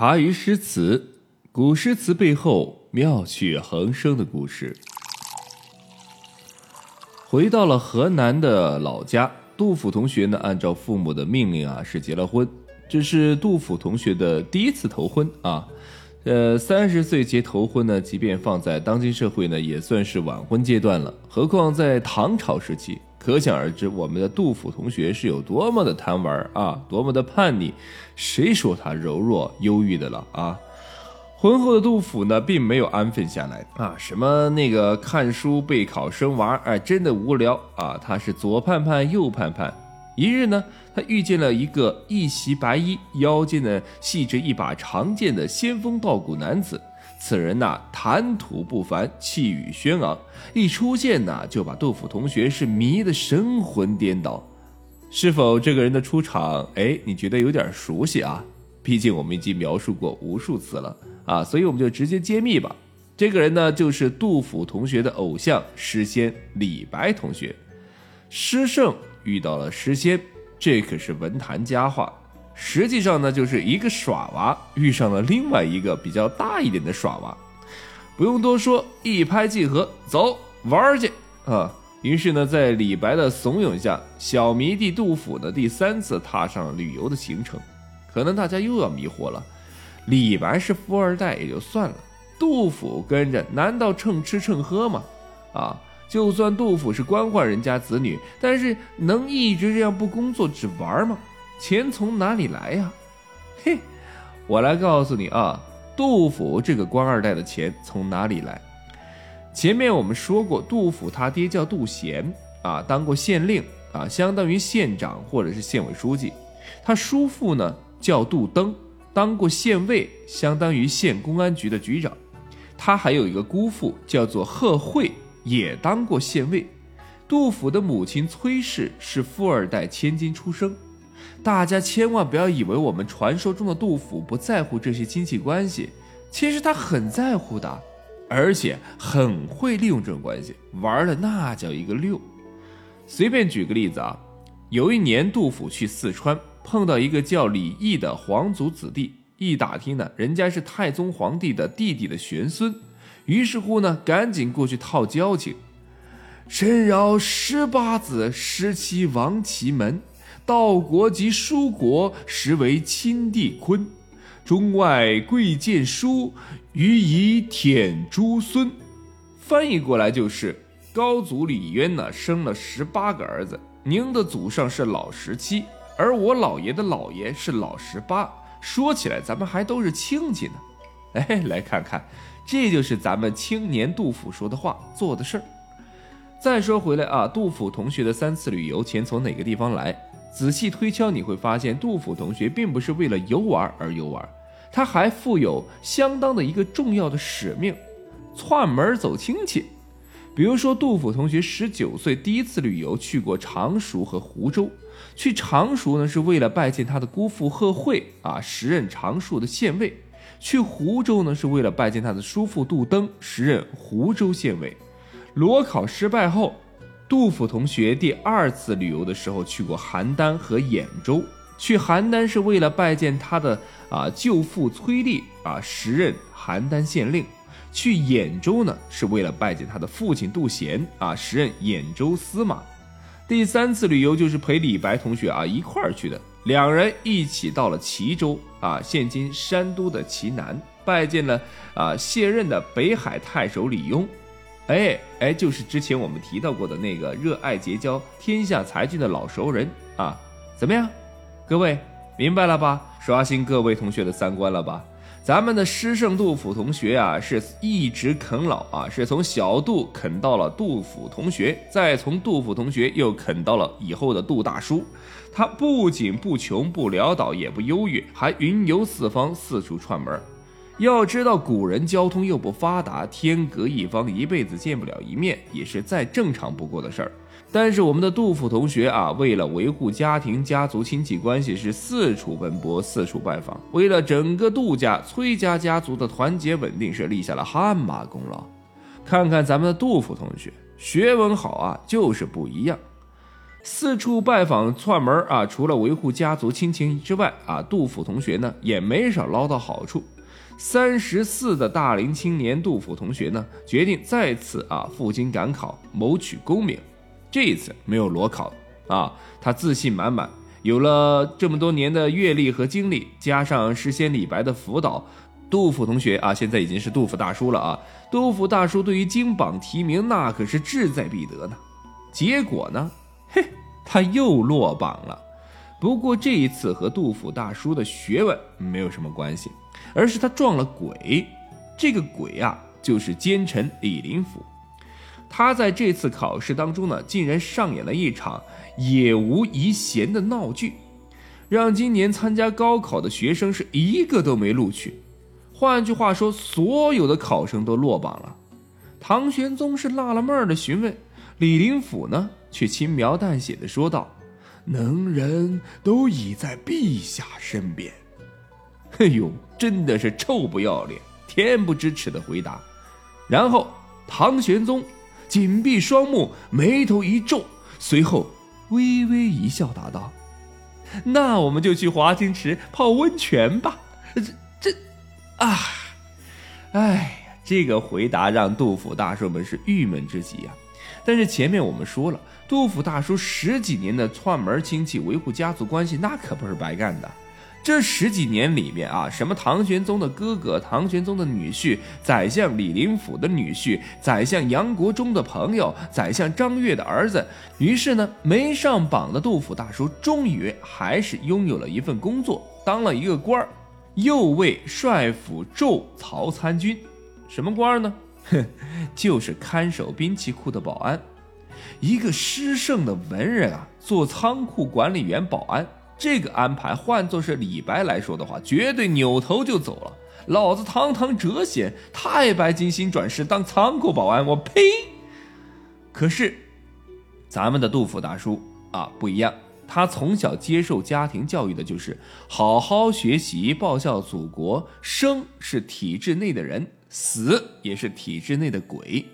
茶余诗词，古诗词背后妙趣横生的故事。回到了河南的老家，杜甫同学呢，按照父母的命令啊，是结了婚。这是杜甫同学的第一次头婚啊。呃，三十岁结头婚呢，即便放在当今社会呢，也算是晚婚阶段了。何况在唐朝时期。可想而知，我们的杜甫同学是有多么的贪玩啊，多么的叛逆。谁说他柔弱忧郁的了啊？婚后的杜甫呢，并没有安分下来啊，什么那个看书备考生娃，哎，真的无聊啊。他是左盼盼右盼盼。一日呢，他遇见了一个一袭白衣、腰间呢系着一把长剑的仙风道骨男子。此人呐，谈吐不凡，气宇轩昂，一出现呐，就把杜甫同学是迷得神魂颠倒。是否这个人的出场，哎，你觉得有点熟悉啊？毕竟我们已经描述过无数次了啊，所以我们就直接揭秘吧。这个人呢，就是杜甫同学的偶像诗仙李白同学。诗圣遇到了诗仙，这可是文坛佳话。实际上呢，就是一个耍娃遇上了另外一个比较大一点的耍娃，不用多说，一拍即合，走玩去啊！于是呢，在李白的怂恿下，小迷弟杜甫呢第三次踏上了旅游的行程。可能大家又要迷惑了，李白是富二代也就算了，杜甫跟着难道蹭吃蹭喝吗？啊，就算杜甫是官宦人家子女，但是能一直这样不工作只玩吗？钱从哪里来呀？嘿，我来告诉你啊，杜甫这个官二代的钱从哪里来？前面我们说过，杜甫他爹叫杜贤啊，当过县令啊，相当于县长或者是县委书记。他叔父呢叫杜登，当过县尉，相当于县公安局的局长。他还有一个姑父叫做贺慧，也当过县尉。杜甫的母亲崔氏是富二代千金出生。大家千万不要以为我们传说中的杜甫不在乎这些亲戚关系，其实他很在乎的，而且很会利用这种关系，玩的那叫一个溜。随便举个例子啊，有一年杜甫去四川，碰到一个叫李毅的皇族子弟，一打听呢，人家是太宗皇帝的弟弟的玄孙，于是乎呢，赶紧过去套交情，身饶十八子，十七王其门。道国及书国，实为亲弟坤。中外贵贱殊，予以舔诸孙。翻译过来就是：高祖李渊呢，生了十八个儿子，您的祖上是老十七，而我老爷的老爷是老十八。说起来，咱们还都是亲戚呢。哎，来看看，这就是咱们青年杜甫说的话，做的事儿。再说回来啊，杜甫同学的三次旅游，钱从哪个地方来？仔细推敲，你会发现杜甫同学并不是为了游玩而游玩，他还负有相当的一个重要的使命，串门走亲戚。比如说，杜甫同学十九岁第一次旅游去过常熟和湖州，去常熟呢是为了拜见他的姑父贺会啊，时任常熟的县尉；去湖州呢是为了拜见他的叔父杜登，时任湖州县尉。裸考失败后。杜甫同学第二次旅游的时候去过邯郸和兖州，去邯郸是为了拜见他的啊舅父崔立啊，时任邯郸县令；去兖州呢是为了拜见他的父亲杜贤啊，时任兖州司马。第三次旅游就是陪李白同学啊一块儿去的，两人一起到了齐州啊，现今山东的齐南，拜见了啊卸任的北海太守李邕。哎哎，就是之前我们提到过的那个热爱结交天下才俊的老熟人啊，怎么样？各位明白了吧？刷新各位同学的三观了吧？咱们的诗圣杜甫同学啊，是一直啃老啊，是从小杜啃到了杜甫同学，再从杜甫同学又啃到了以后的杜大叔。他不仅不穷不潦倒，也不优越，还云游四方，四处串门。要知道，古人交通又不发达，天隔一方，一辈子见不了一面，也是再正常不过的事儿。但是我们的杜甫同学啊，为了维护家庭、家族、亲戚关系，是四处奔波，四处拜访，为了整个杜家、崔家家族的团结稳定，是立下了汗马功劳。看看咱们的杜甫同学，学问好啊，就是不一样。四处拜访串门啊，除了维护家族亲情之外啊，杜甫同学呢也没少捞到好处。三十四的大龄青年杜甫同学呢，决定再次啊赴京赶考，谋取功名。这一次没有裸考啊，他自信满满，有了这么多年的阅历和经历，加上诗仙李白的辅导，杜甫同学啊，现在已经是杜甫大叔了啊。杜甫大叔对于金榜题名那可是志在必得呢。结果呢？嘿，他又落榜了。不过这一次和杜甫大叔的学问没有什么关系，而是他撞了鬼。这个鬼啊，就是奸臣李林甫。他在这次考试当中呢，竟然上演了一场也无遗贤的闹剧，让今年参加高考的学生是一个都没录取。换句话说，所有的考生都落榜了。唐玄宗是纳了闷儿的询问。李林甫呢，却轻描淡写的说道：“能人都已在陛下身边。”哎呦，真的是臭不要脸、恬不知耻的回答。然后唐玄宗紧闭双目，眉头一皱，随后微微一笑，答道：“那我们就去华清池泡温泉吧。”这这，啊，哎，这个回答让杜甫大叔们是郁闷之极呀。但是前面我们说了，杜甫大叔十几年的串门亲戚，维护家族关系，那可不是白干的。这十几年里面啊，什么唐玄宗的哥哥、唐玄宗的女婿、宰相李林甫的女婿、宰相杨国忠的朋友、宰相张悦的儿子，于是呢，没上榜的杜甫大叔，终于还是拥有了一份工作，当了一个官儿，右卫帅府胄曹参军。什么官呢？哼，就是看守兵器库的保安，一个失圣的文人啊，做仓库管理员保安，这个安排换作是李白来说的话，绝对扭头就走了。老子堂堂谪仙，太白金星转世当仓库保安，我呸！可是，咱们的杜甫大叔啊不一样，他从小接受家庭教育的就是好好学习，报效祖国，生是体制内的人。死也是体制内的鬼。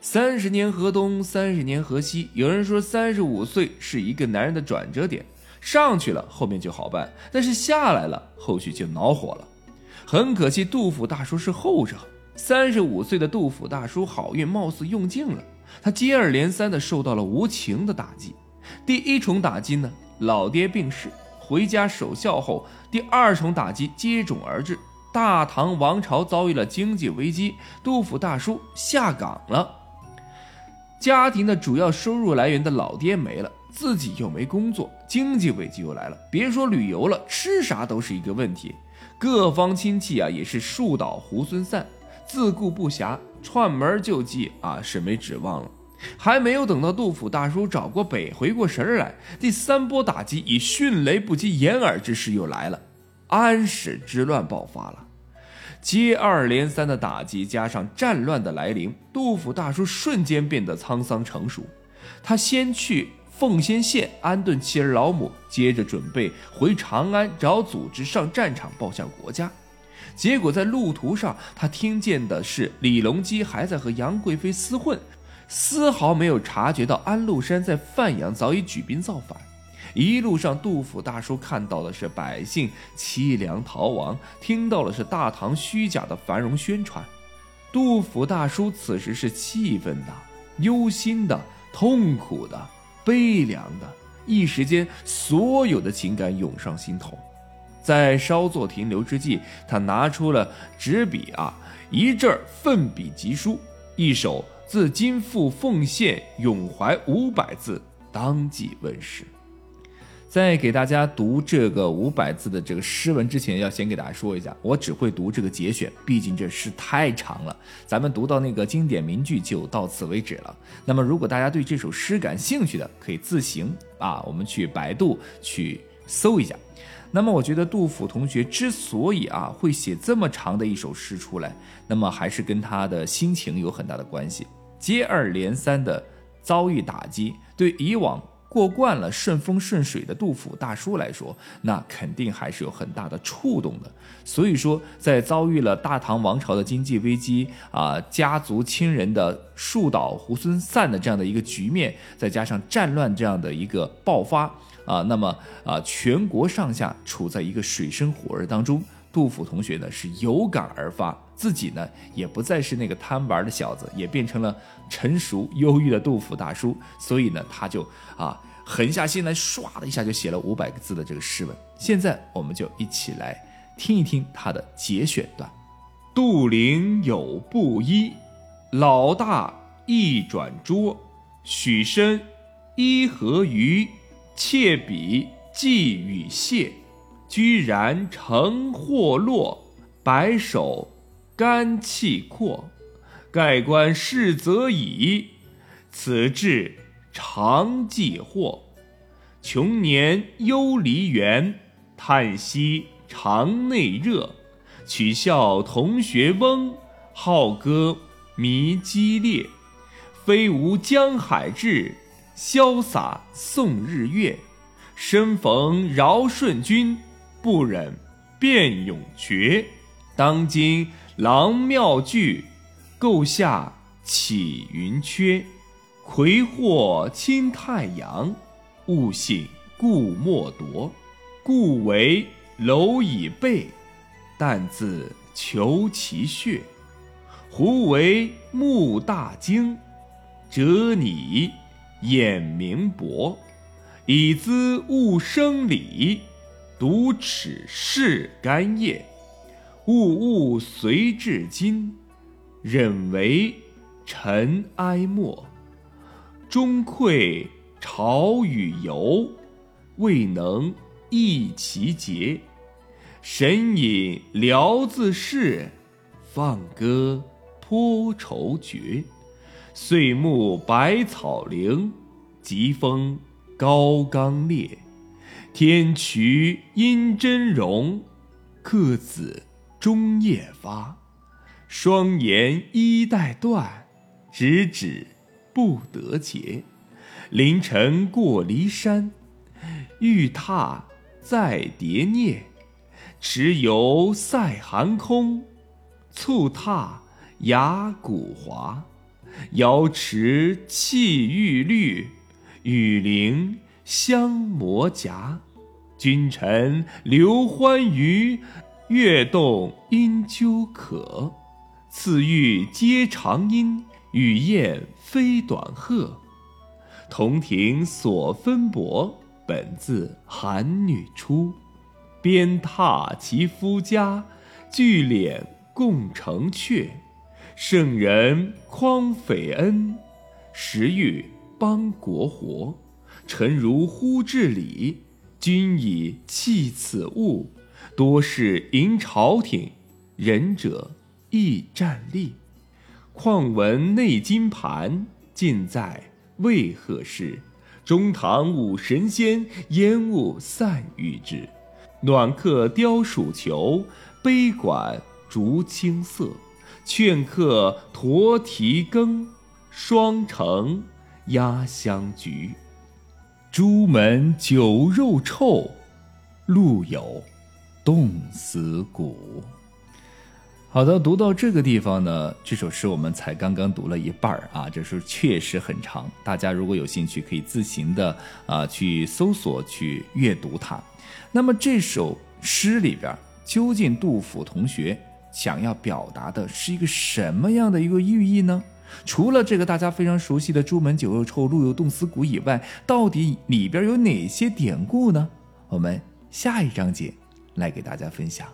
三十年河东，三十年河西。有人说，三十五岁是一个男人的转折点，上去了后面就好办，但是下来了后续就恼火了。很可惜，杜甫大叔是后者。三十五岁的杜甫大叔好运貌似用尽了，他接二连三的受到了无情的打击。第一重打击呢，老爹病逝，回家守孝后；第二重打击接踵而至。大唐王朝遭遇了经济危机，杜甫大叔下岗了，家庭的主要收入来源的老爹没了，自己又没工作，经济危机又来了，别说旅游了，吃啥都是一个问题。各方亲戚啊也是树倒猢狲散，自顾不暇，串门救济啊是没指望了。还没有等到杜甫大叔找过北，回过神来，第三波打击以迅雷不及掩耳之势又来了。安史之乱爆发了，接二连三的打击加上战乱的来临，杜甫大叔瞬间变得沧桑成熟。他先去奉先县安顿妻儿老母，接着准备回长安找组织上战场报效国家。结果在路途上，他听见的是李隆基还在和杨贵妃厮混，丝毫没有察觉到安禄山在范阳早已举兵造反。一路上，杜甫大叔看到的是百姓凄凉逃亡，听到的是大唐虚假的繁荣宣传。杜甫大叔此时是气愤的、忧心的、痛苦的、悲凉的，一时间所有的情感涌上心头。在稍作停留之际，他拿出了纸笔啊，一阵奋笔疾书，一首“自今赴奉献永怀”五百字当即问世。在给大家读这个五百字的这个诗文之前，要先给大家说一下，我只会读这个节选，毕竟这诗太长了。咱们读到那个经典名句就到此为止了。那么，如果大家对这首诗感兴趣的，可以自行啊，我们去百度去搜一下。那么，我觉得杜甫同学之所以啊会写这么长的一首诗出来，那么还是跟他的心情有很大的关系。接二连三的遭遇打击，对以往。过惯了顺风顺水的杜甫大叔来说，那肯定还是有很大的触动的。所以说，在遭遇了大唐王朝的经济危机啊，家族亲人的树倒猢狲散的这样的一个局面，再加上战乱这样的一个爆发啊，那么啊，全国上下处在一个水深火热当中。杜甫同学呢是有感而发，自己呢也不再是那个贪玩的小子，也变成了成熟忧郁的杜甫大叔。所以呢，他就啊狠下心来，唰的一下就写了五百个字的这个诗文。现在我们就一起来听一听他的节选段：杜陵有布衣，老大一转桌，许身一合鱼，窃比寄与谢。居然成祸落，白首肝气阔。盖棺事则已，此志常记祸。穷年忧离原，叹息肠内热。取笑同学翁，好歌迷激烈。非无江海志，潇洒送日月。身逢尧舜君。不忍便永绝，当今郎庙具，构下起云缺。葵祸侵太阳，物性故莫夺。故为蝼蚁辈，但自求其穴。胡为目大睛，折拟眼明薄，以资物生理。独齿是干叶，物物随至今，忍为尘埃没。终愧朝与游，未能益其节。神隐聊自适，放歌颇愁绝。岁暮百草零，疾风高冈裂。天衢阴真容，客子终夜发。双颜衣带断，直指不得节。凌晨过骊山，欲踏再叠涅。持游塞寒空，促踏崖谷滑。瑶池气欲绿，雨林。相摩夹，君臣留欢娱，月动因鸠可。次玉皆长音，与燕飞短鹤。同庭所分帛，本自寒女出。鞭挞其夫家，聚敛共成阙。圣人匡匪恩，时欲邦国活。臣如呼至礼，君以弃此物，多是迎朝廷，仁者亦战立。况闻内金盘，尽在为何事？中堂五神仙，烟雾散欲之。暖客雕鼠裘，杯管竹青色。劝客驼蹄羹，双城压香菊。朱门酒肉臭，路有冻死骨。好的，读到这个地方呢，这首诗我们才刚刚读了一半啊，这诗确实很长。大家如果有兴趣，可以自行的啊去搜索去阅读它。那么这首诗里边，究竟杜甫同学想要表达的是一个什么样的一个寓意呢？除了这个大家非常熟悉的“朱门酒肉臭，路有冻死骨”以外，到底里边有哪些典故呢？我们下一章节来给大家分享。